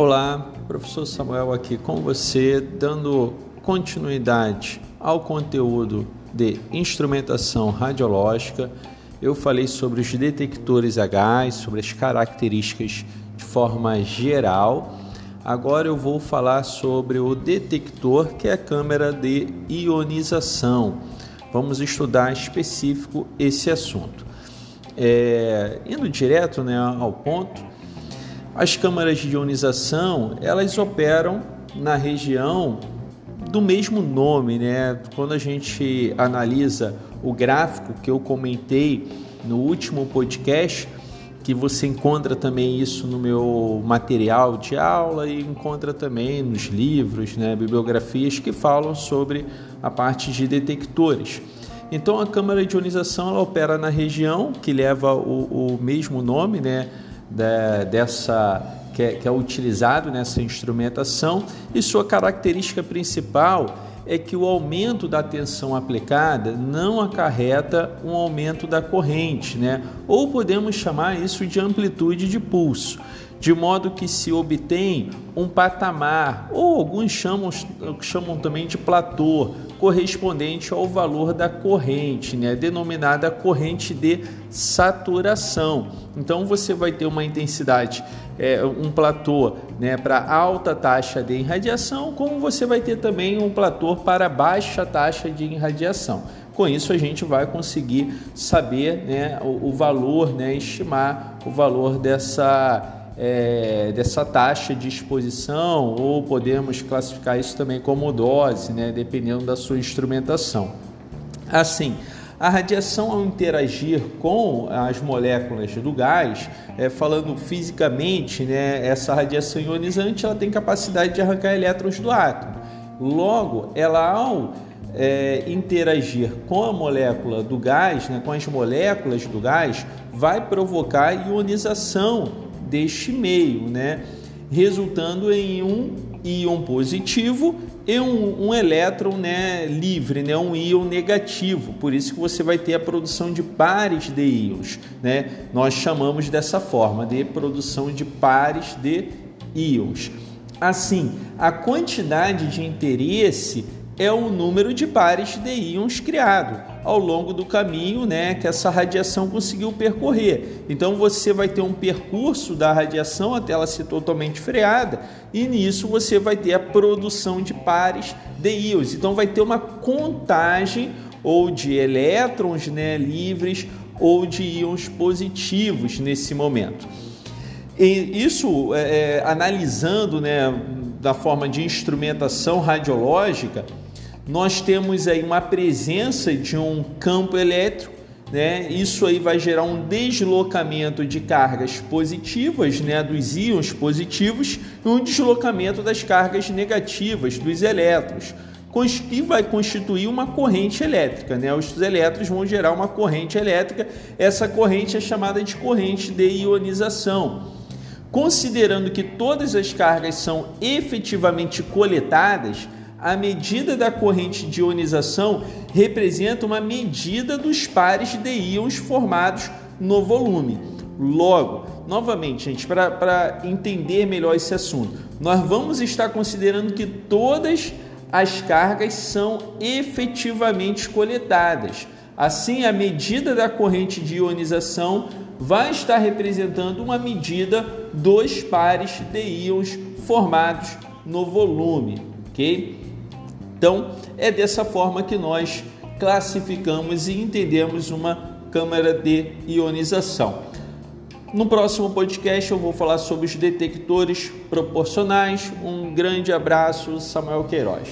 Olá, professor Samuel aqui com você, dando continuidade ao conteúdo de instrumentação radiológica. Eu falei sobre os detectores a gás, sobre as características de forma geral. Agora eu vou falar sobre o detector, que é a câmera de ionização. Vamos estudar específico esse assunto. É, indo direto né, ao ponto, as câmaras de ionização, elas operam na região do mesmo nome, né? Quando a gente analisa o gráfico que eu comentei no último podcast, que você encontra também isso no meu material de aula e encontra também nos livros, né, bibliografias que falam sobre a parte de detectores. Então a câmara de ionização opera na região que leva o, o mesmo nome, né? Da, dessa que é, que é utilizado nessa instrumentação e sua característica principal é que o aumento da tensão aplicada não acarreta um aumento da corrente, né? Ou podemos chamar isso de amplitude de pulso de modo que se obtém um patamar, ou alguns chamam, chamam também de platô, correspondente ao valor da corrente, né? denominada corrente de saturação. Então você vai ter uma intensidade, é, um platô né, para alta taxa de irradiação, como você vai ter também um platô para baixa taxa de irradiação. Com isso, a gente vai conseguir saber né, o, o valor, né, estimar o valor dessa é, dessa taxa de exposição, ou podemos classificar isso também como dose, né, dependendo da sua instrumentação. Assim, a radiação, ao interagir com as moléculas do gás, é, falando fisicamente, né, essa radiação ionizante ela tem capacidade de arrancar elétrons do átomo. Logo, ela ao é, interagir com a molécula do gás, né, com as moléculas do gás, vai provocar ionização deste meio, né? resultando em um íon positivo e um, um elétron né, livre, né, um íon negativo. Por isso que você vai ter a produção de pares de íons. Né? Nós chamamos dessa forma de produção de pares de íons. Assim, a quantidade de interesse é o número de pares de íons criado ao longo do caminho né, que essa radiação conseguiu percorrer. Então você vai ter um percurso da radiação até ela ser totalmente freada, e nisso você vai ter a produção de pares de íons. Então vai ter uma contagem ou de elétrons né, livres ou de íons positivos nesse momento. E isso, é, é analisando né, da forma de instrumentação radiológica, nós temos aí uma presença de um campo elétrico, né? Isso aí vai gerar um deslocamento de cargas positivas, né, dos íons positivos, e um deslocamento das cargas negativas dos elétrons, e vai constituir uma corrente elétrica, né? Os elétrons vão gerar uma corrente elétrica. Essa corrente é chamada de corrente de ionização. Considerando que todas as cargas são efetivamente coletadas, a medida da corrente de ionização representa uma medida dos pares de íons formados no volume. Logo, novamente, gente, para entender melhor esse assunto, nós vamos estar considerando que todas as cargas são efetivamente coletadas. Assim, a medida da corrente de ionização vai estar representando uma medida dos pares de íons formados no volume, ok? Então, é dessa forma que nós classificamos e entendemos uma câmara de ionização. No próximo podcast eu vou falar sobre os detectores proporcionais. Um grande abraço, Samuel Queiroz.